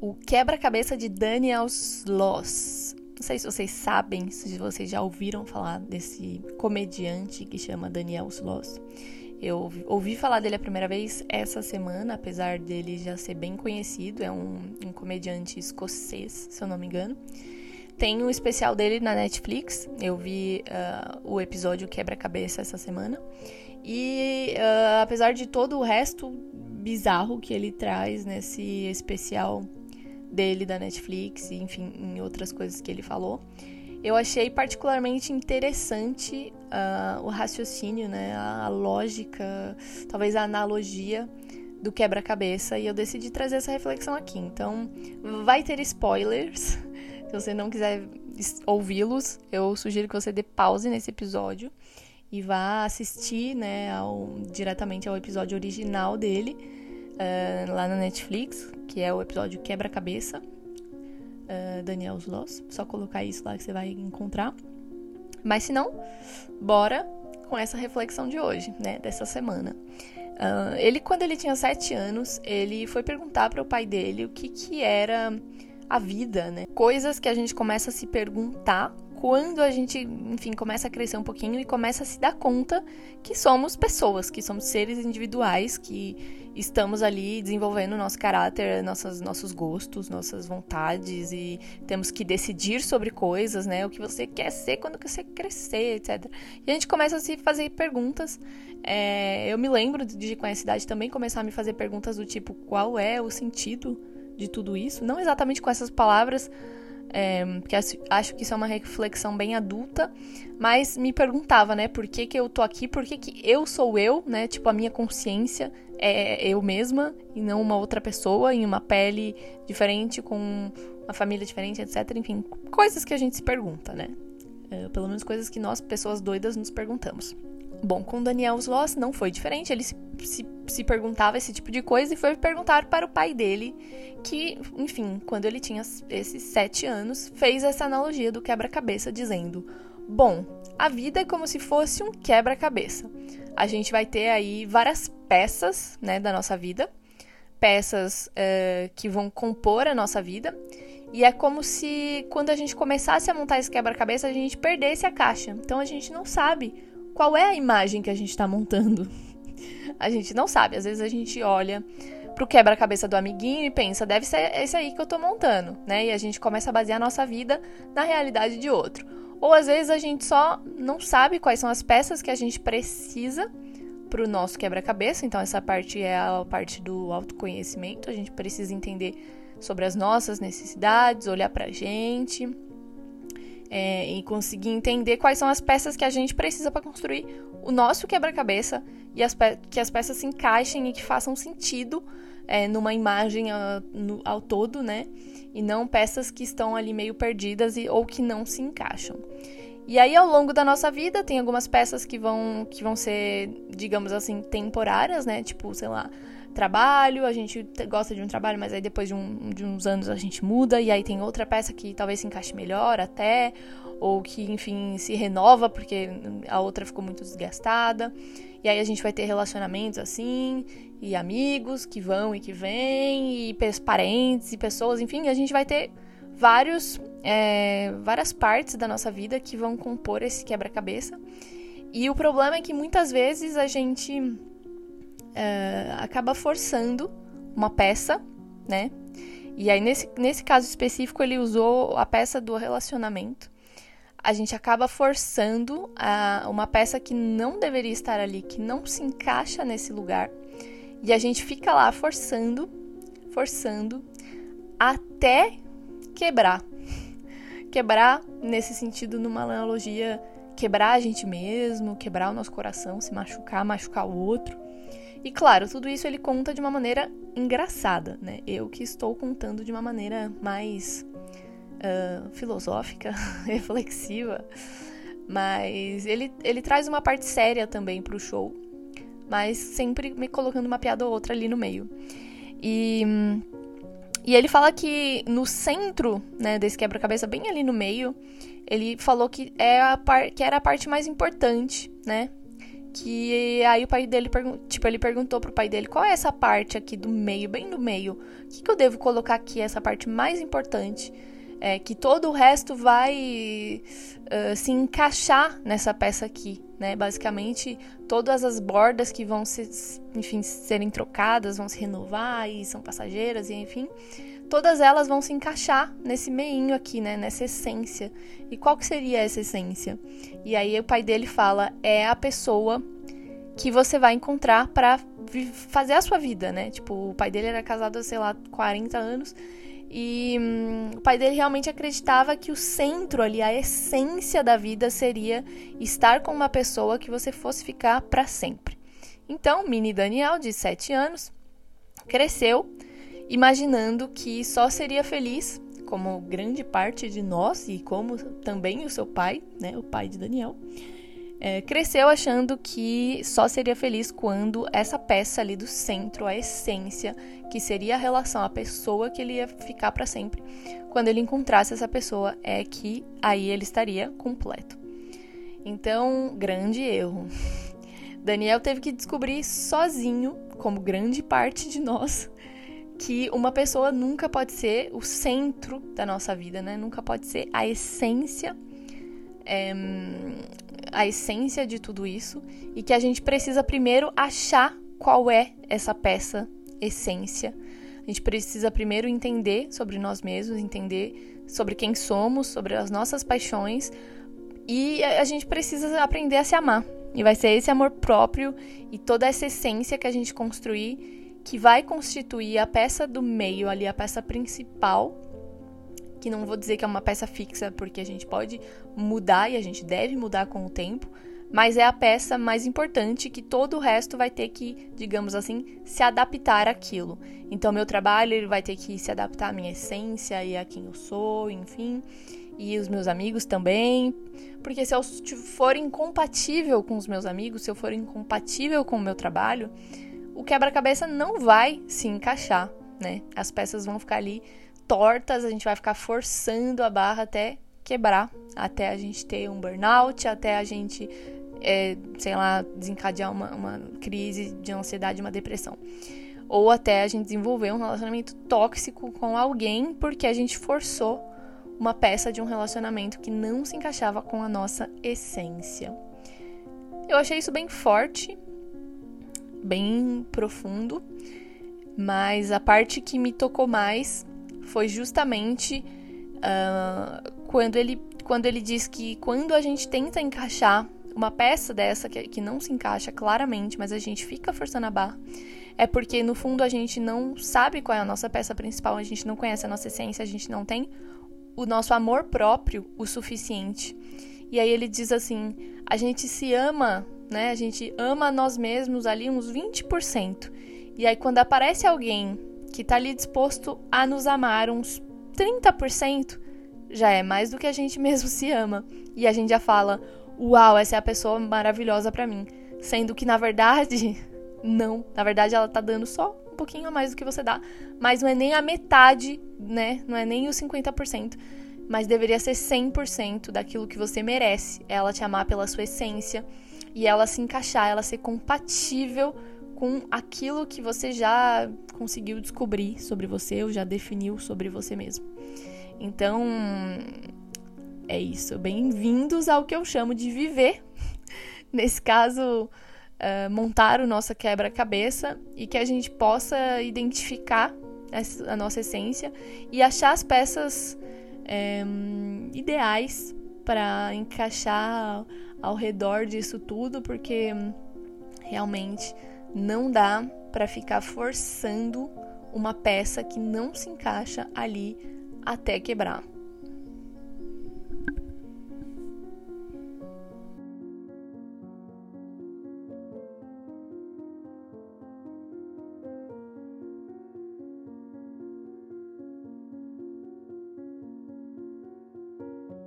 o quebra-cabeça de Daniel Sloss. Não sei se vocês sabem, se vocês já ouviram falar desse comediante que chama Daniel Sloss. Eu ouvi falar dele a primeira vez essa semana, apesar dele já ser bem conhecido. É um, um comediante escocês, se eu não me engano. Tem um especial dele na Netflix. Eu vi uh, o episódio Quebra-Cabeça essa semana. E uh, apesar de todo o resto bizarro que ele traz nesse especial dele da Netflix, enfim, em outras coisas que ele falou, eu achei particularmente interessante uh, o raciocínio, né, a, lógica, talvez a analogia do quebra-cabeça, e eu decidi trazer essa reflexão aqui. Então, vai ter spoilers. Se você não quiser ouvi-los, eu sugiro que você dê pause nesse episódio e vá assistir, né, ao, diretamente ao episódio original dele uh, lá na Netflix, que é o episódio Quebra-Cabeça uh, Daniel Sloss. Só colocar isso lá que você vai encontrar. Mas se não, bora com essa reflexão de hoje, né? Dessa semana. Uh, ele, quando ele tinha sete anos, ele foi perguntar para o pai dele o que, que era a vida, né? Coisas que a gente começa a se perguntar quando a gente, enfim, começa a crescer um pouquinho e começa a se dar conta que somos pessoas, que somos seres individuais, que estamos ali desenvolvendo nosso caráter, nossas, nossos gostos, nossas vontades e temos que decidir sobre coisas, né? O que você quer ser quando você crescer, etc. E a gente começa a se fazer perguntas. É, eu me lembro de, com essa idade, também começar a me fazer perguntas do tipo: qual é o sentido de tudo isso? Não exatamente com essas palavras é, porque acho que isso é uma reflexão bem adulta, mas me perguntava, né, por que, que eu tô aqui, por que, que eu sou eu, né, tipo, a minha consciência é eu mesma e não uma outra pessoa em uma pele diferente, com uma família diferente, etc. Enfim, coisas que a gente se pergunta, né, é, pelo menos coisas que nós, pessoas doidas, nos perguntamos. Bom, com Daniel Sloss não foi diferente, ele se, se, se, perguntava esse tipo de coisa e foi perguntar para o pai dele, que, enfim, quando ele tinha esses sete anos, fez essa analogia do quebra-cabeça, dizendo: Bom, a vida é como se fosse um quebra-cabeça. A gente vai ter aí várias peças né, da nossa vida, peças uh, que vão compor a nossa vida, e é como se quando a gente começasse a montar esse quebra-cabeça, a gente perdesse a caixa. Então a gente não sabe qual é a imagem que a gente está montando? A gente não sabe. Às vezes a gente olha pro quebra-cabeça do amiguinho e pensa, deve ser esse aí que eu tô montando, né? E a gente começa a basear a nossa vida na realidade de outro. Ou às vezes a gente só não sabe quais são as peças que a gente precisa pro nosso quebra-cabeça. Então essa parte é a parte do autoconhecimento. A gente precisa entender sobre as nossas necessidades, olhar pra gente é, e conseguir entender quais são as peças que a gente precisa para construir o nosso quebra-cabeça e as que as peças se encaixem e que façam sentido é, numa imagem a, no, ao todo, né? E não peças que estão ali meio perdidas e, ou que não se encaixam. E aí, ao longo da nossa vida, tem algumas peças que vão, que vão ser, digamos assim, temporárias, né? Tipo, sei lá, trabalho, a gente gosta de um trabalho, mas aí depois de, um, de uns anos a gente muda, e aí tem outra peça que talvez se encaixe melhor até, ou que, enfim, se renova porque a outra ficou muito desgastada. E aí a gente vai ter relacionamentos assim, e amigos que vão e que vêm, e parentes e pessoas, enfim, a gente vai ter vários, é, várias partes da nossa vida que vão compor esse quebra-cabeça. E o problema é que muitas vezes a gente uh, acaba forçando uma peça, né? E aí, nesse, nesse caso específico, ele usou a peça do relacionamento. A gente acaba forçando uma peça que não deveria estar ali, que não se encaixa nesse lugar. E a gente fica lá forçando, forçando, até quebrar. Quebrar, nesse sentido, numa analogia, quebrar a gente mesmo, quebrar o nosso coração, se machucar, machucar o outro. E claro, tudo isso ele conta de uma maneira engraçada, né? Eu que estou contando de uma maneira mais uh, filosófica, reflexiva. Mas ele, ele traz uma parte séria também pro show, mas sempre me colocando uma piada ou outra ali no meio. E, e ele fala que no centro né, desse quebra-cabeça, bem ali no meio, ele falou que, é a par, que era a parte mais importante, né? Que aí o pai dele, tipo, ele perguntou pro pai dele, qual é essa parte aqui do meio, bem do meio? O que, que eu devo colocar aqui, essa parte mais importante? É, que todo o resto vai uh, se encaixar nessa peça aqui, né? Basicamente, todas as bordas que vão se, enfim, serem trocadas, vão se renovar e são passageiras, e enfim, todas elas vão se encaixar nesse meinho aqui, né? Nessa essência. E qual que seria essa essência? E aí o pai dele fala: é a pessoa que você vai encontrar para fazer a sua vida, né? Tipo, o pai dele era casado há, sei lá, 40 anos. E hum, o pai dele realmente acreditava que o centro ali, a essência da vida seria estar com uma pessoa que você fosse ficar para sempre. Então, mini Daniel, de 7 anos, cresceu imaginando que só seria feliz, como grande parte de nós e como também o seu pai, né, o pai de Daniel, é, cresceu achando que só seria feliz quando essa peça ali do centro, a essência, que seria a relação, a pessoa que ele ia ficar para sempre, quando ele encontrasse essa pessoa, é que aí ele estaria completo. Então, grande erro. Daniel teve que descobrir sozinho, como grande parte de nós, que uma pessoa nunca pode ser o centro da nossa vida, né? Nunca pode ser a essência, é, a essência de tudo isso e que a gente precisa primeiro achar qual é essa peça essência. A gente precisa primeiro entender sobre nós mesmos, entender sobre quem somos, sobre as nossas paixões e a gente precisa aprender a se amar. E vai ser esse amor próprio e toda essa essência que a gente construir que vai constituir a peça do meio ali, a peça principal, que não vou dizer que é uma peça fixa, porque a gente pode mudar e a gente deve mudar com o tempo, mas é a peça mais importante que todo o resto vai ter que, digamos assim, se adaptar àquilo. Então, meu trabalho ele vai ter que se adaptar à minha essência e a quem eu sou, enfim, e os meus amigos também, porque se eu for incompatível com os meus amigos, se eu for incompatível com o meu trabalho, o quebra-cabeça não vai se encaixar, né? As peças vão ficar ali tortas, a gente vai ficar forçando a barra até quebrar, até a gente ter um burnout, até a gente, é, sei lá, desencadear uma, uma crise de ansiedade, uma depressão. Ou até a gente desenvolver um relacionamento tóxico com alguém porque a gente forçou uma peça de um relacionamento que não se encaixava com a nossa essência. Eu achei isso bem forte, bem profundo, mas a parte que me tocou mais foi justamente uh, quando, ele, quando ele diz que quando a gente tenta encaixar uma peça dessa que, que não se encaixa claramente, mas a gente fica forçando a barra, é porque no fundo a gente não sabe qual é a nossa peça principal, a gente não conhece a nossa essência, a gente não tem o nosso amor próprio o suficiente. E aí ele diz assim: a gente se ama né? A gente ama nós mesmos ali uns 20%. E aí quando aparece alguém que tá ali disposto a nos amar uns 30%, já é mais do que a gente mesmo se ama. E a gente já fala: "Uau, essa é a pessoa maravilhosa para mim". Sendo que na verdade não, na verdade ela tá dando só um pouquinho a mais do que você dá, mas não é nem a metade, né? Não é nem os 50% mas deveria ser 100% daquilo que você merece. Ela te amar pela sua essência, e ela se encaixar, ela ser compatível com aquilo que você já conseguiu descobrir sobre você ou já definiu sobre você mesmo. Então, é isso. Bem-vindos ao que eu chamo de viver. Nesse caso, uh, montar o nosso quebra-cabeça e que a gente possa identificar a nossa essência e achar as peças é, ideais para encaixar ao redor disso tudo, porque realmente não dá para ficar forçando uma peça que não se encaixa ali até quebrar.